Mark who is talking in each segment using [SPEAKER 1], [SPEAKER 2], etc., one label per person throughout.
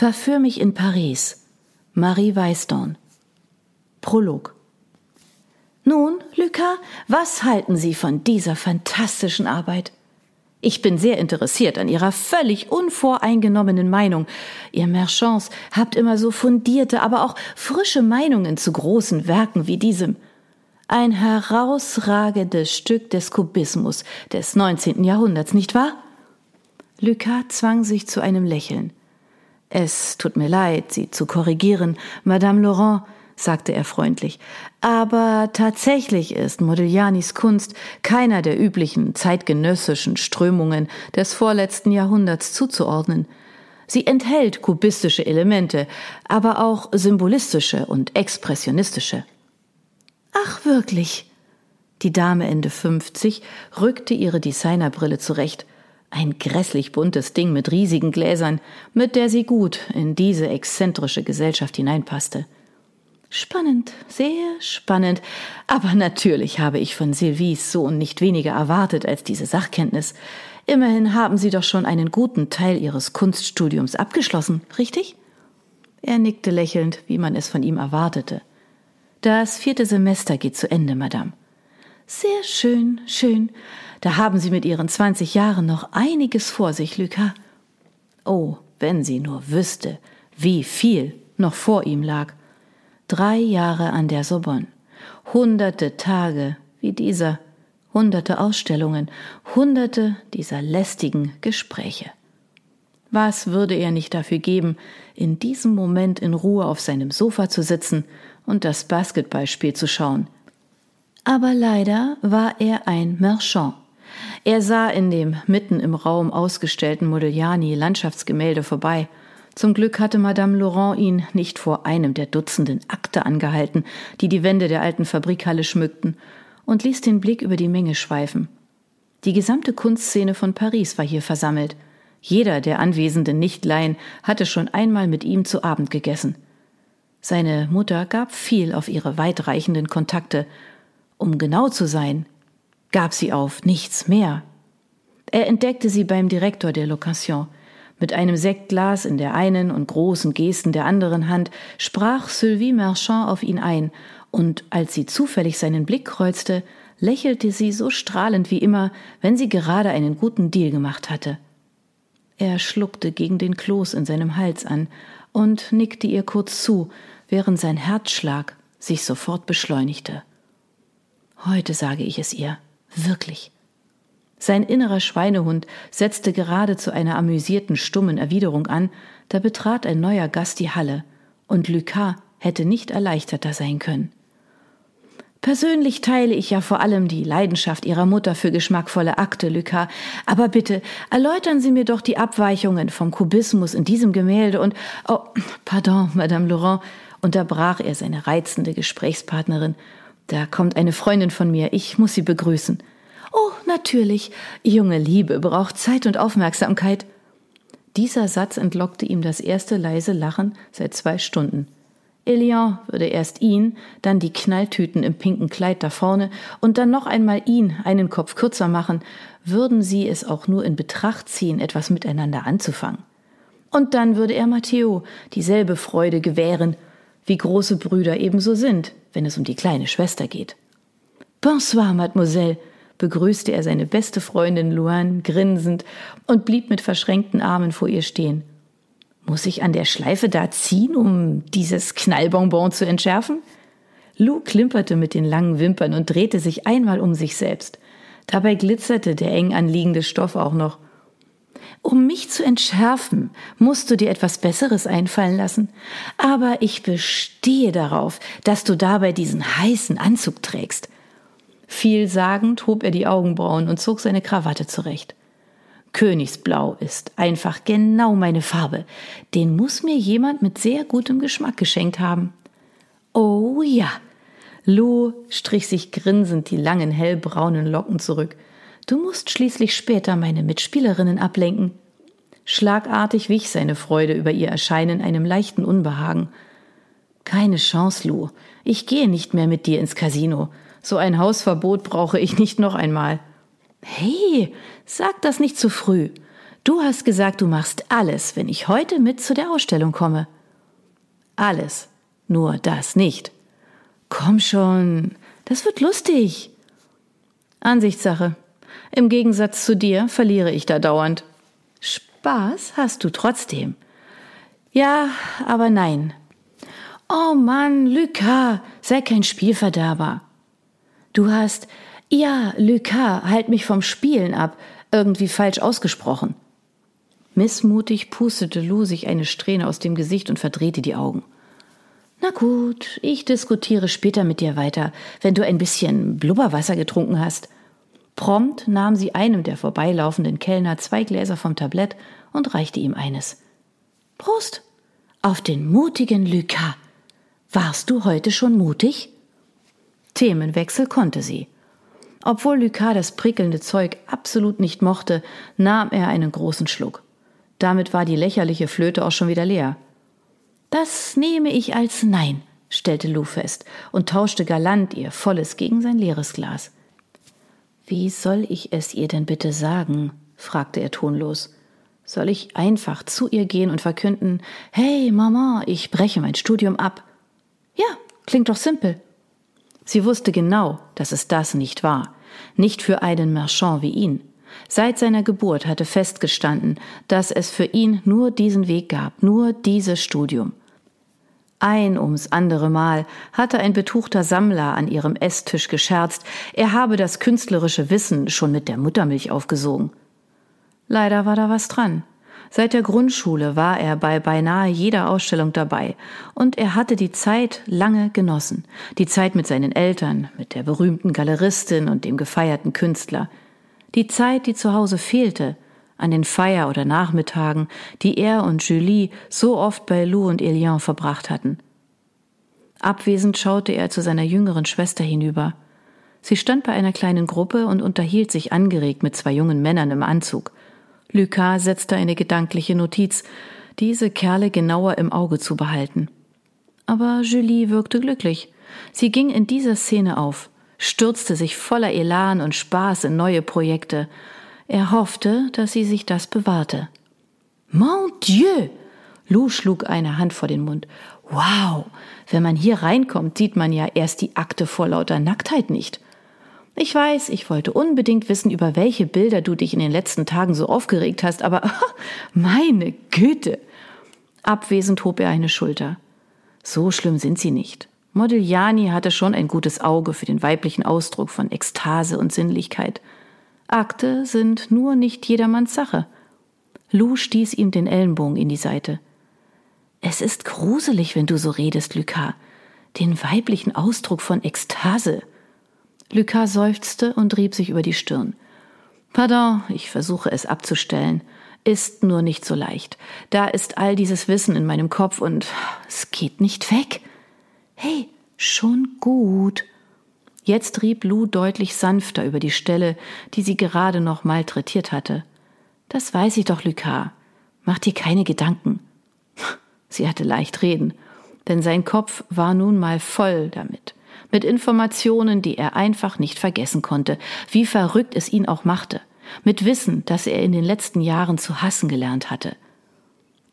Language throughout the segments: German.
[SPEAKER 1] Verführ mich in Paris. Marie Weißdorn. Prolog. Nun, Lucas, was halten Sie von dieser fantastischen Arbeit? Ich bin sehr interessiert an Ihrer völlig unvoreingenommenen Meinung. Ihr Merchants habt immer so fundierte, aber auch frische Meinungen zu großen Werken wie diesem. Ein herausragendes Stück des Kubismus des 19. Jahrhunderts, nicht wahr? Lucas zwang sich zu einem Lächeln. Es tut mir leid, Sie zu korrigieren, Madame Laurent, sagte er freundlich. Aber tatsächlich ist Modiglianis Kunst keiner der üblichen zeitgenössischen Strömungen des vorletzten Jahrhunderts zuzuordnen. Sie enthält kubistische Elemente, aber auch symbolistische und expressionistische. Ach, wirklich? Die Dame Ende 50 rückte ihre Designerbrille zurecht. Ein grässlich buntes Ding mit riesigen Gläsern, mit der sie gut in diese exzentrische Gesellschaft hineinpasste. Spannend, sehr spannend. Aber natürlich habe ich von Sylvies Sohn nicht weniger erwartet als diese Sachkenntnis. Immerhin haben Sie doch schon einen guten Teil Ihres Kunststudiums abgeschlossen, richtig? Er nickte lächelnd, wie man es von ihm erwartete. Das vierte Semester geht zu Ende, Madame. Sehr schön, schön. Da haben Sie mit Ihren zwanzig Jahren noch einiges vor sich, Lucas. Oh, wenn sie nur wüsste, wie viel noch vor ihm lag. Drei Jahre an der Sorbonne, hunderte Tage wie dieser, hunderte Ausstellungen, hunderte dieser lästigen Gespräche. Was würde er nicht dafür geben, in diesem Moment in Ruhe auf seinem Sofa zu sitzen und das Basketballspiel zu schauen? Aber leider war er ein Merchant. Er sah in dem mitten im Raum ausgestellten Modigliani Landschaftsgemälde vorbei zum Glück hatte Madame Laurent ihn nicht vor einem der Dutzenden Akte angehalten, die die Wände der alten Fabrikhalle schmückten, und ließ den Blick über die Menge schweifen. Die gesamte Kunstszene von Paris war hier versammelt. Jeder der anwesenden Nichtleien hatte schon einmal mit ihm zu Abend gegessen. Seine Mutter gab viel auf ihre weitreichenden Kontakte. Um genau zu sein, gab sie auf nichts mehr. Er entdeckte sie beim Direktor der Location – mit einem Sektglas in der einen und großen Gesten der anderen Hand sprach Sylvie Marchand auf ihn ein, und als sie zufällig seinen Blick kreuzte, lächelte sie so strahlend wie immer, wenn sie gerade einen guten Deal gemacht hatte. Er schluckte gegen den Kloß in seinem Hals an und nickte ihr kurz zu, während sein Herzschlag sich sofort beschleunigte. Heute sage ich es ihr, wirklich. Sein innerer Schweinehund setzte gerade zu einer amüsierten, stummen Erwiderung an, da betrat ein neuer Gast die Halle, und Lucas hätte nicht erleichterter sein können. Persönlich teile ich ja vor allem die Leidenschaft Ihrer Mutter für geschmackvolle Akte, Lucas, aber bitte erläutern Sie mir doch die Abweichungen vom Kubismus in diesem Gemälde und oh, pardon, Madame Laurent, unterbrach er seine reizende Gesprächspartnerin. Da kommt eine Freundin von mir, ich muss sie begrüßen. Oh, natürlich. Junge Liebe braucht Zeit und Aufmerksamkeit. Dieser Satz entlockte ihm das erste leise Lachen seit zwei Stunden. Elian würde erst ihn, dann die Knalltüten im pinken Kleid da vorne und dann noch einmal ihn einen Kopf kürzer machen, würden sie es auch nur in Betracht ziehen, etwas miteinander anzufangen. Und dann würde er Matteo dieselbe Freude gewähren, wie große Brüder ebenso sind, wenn es um die kleine Schwester geht. Bonsoir, Mademoiselle, begrüßte er seine beste Freundin Luan grinsend und blieb mit verschränkten Armen vor ihr stehen. Muss ich an der Schleife da ziehen, um dieses Knallbonbon zu entschärfen? Lou klimperte mit den langen Wimpern und drehte sich einmal um sich selbst. Dabei glitzerte der eng anliegende Stoff auch noch. Um mich zu entschärfen, musst du dir etwas Besseres einfallen lassen. Aber ich bestehe darauf, dass du dabei diesen heißen Anzug trägst. Vielsagend hob er die Augenbrauen und zog seine Krawatte zurecht. Königsblau ist einfach genau meine Farbe. Den muss mir jemand mit sehr gutem Geschmack geschenkt haben. Oh ja. Lou strich sich grinsend die langen hellbraunen Locken zurück. Du musst schließlich später meine Mitspielerinnen ablenken. Schlagartig wich seine Freude über ihr Erscheinen einem leichten Unbehagen. Keine Chance, Lou. Ich gehe nicht mehr mit dir ins Casino. So ein Hausverbot brauche ich nicht noch einmal. Hey, sag das nicht zu früh. Du hast gesagt, du machst alles, wenn ich heute mit zu der Ausstellung komme. Alles, nur das nicht. Komm schon, das wird lustig. Ansichtssache. Im Gegensatz zu dir verliere ich da dauernd. Spaß hast du trotzdem. Ja, aber nein. Oh Mann, Lucas, sei kein Spielverderber. Du hast, ja, Lucas, halt mich vom Spielen ab, irgendwie falsch ausgesprochen. Missmutig pustete Lou sich eine Strähne aus dem Gesicht und verdrehte die Augen. Na gut, ich diskutiere später mit dir weiter, wenn du ein bisschen Blubberwasser getrunken hast. Prompt nahm sie einem der vorbeilaufenden Kellner zwei Gläser vom Tablett und reichte ihm eines. Prost! Auf den mutigen Lucas! Warst du heute schon mutig? Themenwechsel konnte sie. Obwohl Lucas das prickelnde Zeug absolut nicht mochte, nahm er einen großen Schluck. Damit war die lächerliche Flöte auch schon wieder leer. Das nehme ich als Nein, stellte Lou fest und tauschte galant ihr volles gegen sein leeres Glas. Wie soll ich es ihr denn bitte sagen? fragte er tonlos. Soll ich einfach zu ihr gehen und verkünden, hey Mama, ich breche mein Studium ab? Ja, klingt doch simpel. Sie wusste genau, dass es das nicht war. Nicht für einen Marchand wie ihn. Seit seiner Geburt hatte festgestanden, dass es für ihn nur diesen Weg gab, nur dieses Studium. Ein ums andere Mal hatte ein betuchter Sammler an ihrem Esstisch gescherzt, er habe das künstlerische Wissen schon mit der Muttermilch aufgesogen. Leider war da was dran. Seit der Grundschule war er bei beinahe jeder Ausstellung dabei, und er hatte die Zeit lange genossen, die Zeit mit seinen Eltern, mit der berühmten Galeristin und dem gefeierten Künstler, die Zeit, die zu Hause fehlte, an den Feier- oder Nachmittagen, die er und Julie so oft bei Lou und Elian verbracht hatten. Abwesend schaute er zu seiner jüngeren Schwester hinüber. Sie stand bei einer kleinen Gruppe und unterhielt sich angeregt mit zwei jungen Männern im Anzug. Lucas setzte eine gedankliche Notiz, diese Kerle genauer im Auge zu behalten. Aber Julie wirkte glücklich. Sie ging in dieser Szene auf, stürzte sich voller Elan und Spaß in neue Projekte, er hoffte, dass sie sich das bewahrte. Mon Dieu! Lou schlug eine Hand vor den Mund. Wow! Wenn man hier reinkommt, sieht man ja erst die Akte vor lauter Nacktheit nicht. Ich weiß, ich wollte unbedingt wissen, über welche Bilder du dich in den letzten Tagen so aufgeregt hast, aber meine Güte! Abwesend hob er eine Schulter. So schlimm sind sie nicht. Modigliani hatte schon ein gutes Auge für den weiblichen Ausdruck von Ekstase und Sinnlichkeit. Akte sind nur nicht jedermanns Sache. Lou stieß ihm den Ellenbogen in die Seite. Es ist gruselig, wenn du so redest, Lucas. Den weiblichen Ausdruck von Ekstase. Lucas seufzte und rieb sich über die Stirn. Pardon, ich versuche es abzustellen. Ist nur nicht so leicht. Da ist all dieses Wissen in meinem Kopf und es geht nicht weg. Hey, schon gut. Jetzt rieb Lou deutlich sanfter über die Stelle, die sie gerade noch malträtiert hatte. Das weiß ich doch, Lucas. Mach dir keine Gedanken. Sie hatte leicht reden, denn sein Kopf war nun mal voll damit, mit Informationen, die er einfach nicht vergessen konnte, wie verrückt es ihn auch machte, mit Wissen, das er in den letzten Jahren zu hassen gelernt hatte.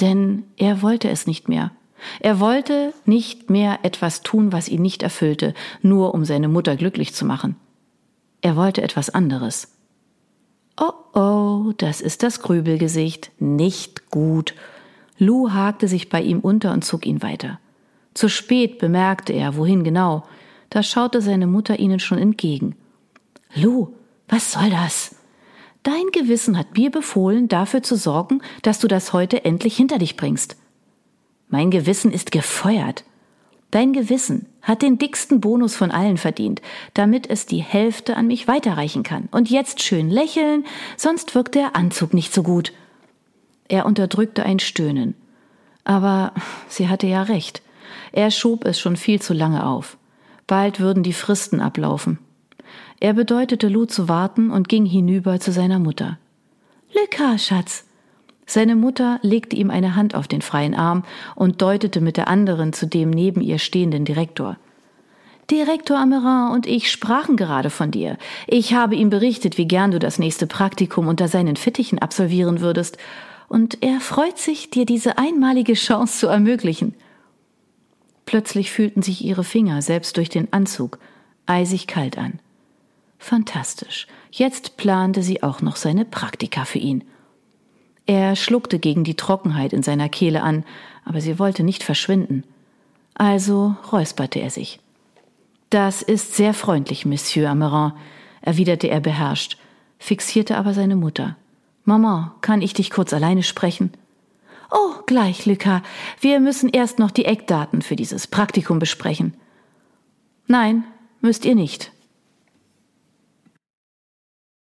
[SPEAKER 1] Denn er wollte es nicht mehr. Er wollte nicht mehr etwas tun, was ihn nicht erfüllte, nur um seine Mutter glücklich zu machen. Er wollte etwas anderes. Oh oh, das ist das Grübelgesicht. Nicht gut. Lou hakte sich bei ihm unter und zog ihn weiter. Zu spät bemerkte er, wohin genau. Da schaute seine Mutter ihnen schon entgegen. Lou, was soll das? Dein Gewissen hat mir befohlen, dafür zu sorgen, dass du das heute endlich hinter dich bringst. Mein Gewissen ist gefeuert. Dein Gewissen hat den dicksten Bonus von allen verdient, damit es die Hälfte an mich weiterreichen kann. Und jetzt schön lächeln, sonst wirkt der Anzug nicht so gut. Er unterdrückte ein Stöhnen. Aber sie hatte ja recht. Er schob es schon viel zu lange auf. Bald würden die Fristen ablaufen. Er bedeutete Lou zu warten und ging hinüber zu seiner Mutter. Lucas, Schatz, seine Mutter legte ihm eine Hand auf den freien Arm und deutete mit der anderen zu dem neben ihr stehenden Direktor. Direktor Amerin und ich sprachen gerade von dir. Ich habe ihm berichtet, wie gern du das nächste Praktikum unter seinen Fittichen absolvieren würdest, und er freut sich, dir diese einmalige Chance zu ermöglichen. Plötzlich fühlten sich ihre Finger selbst durch den Anzug eisig kalt an. Fantastisch. Jetzt plante sie auch noch seine Praktika für ihn. Er schluckte gegen die Trockenheit in seiner Kehle an, aber sie wollte nicht verschwinden. Also räusperte er sich. Das ist sehr freundlich, Monsieur Ameron, erwiderte er beherrscht, fixierte aber seine Mutter. Mama, kann ich dich kurz alleine sprechen? Oh, gleich, Lucas. Wir müssen erst noch die Eckdaten für dieses Praktikum besprechen. Nein, müsst ihr nicht.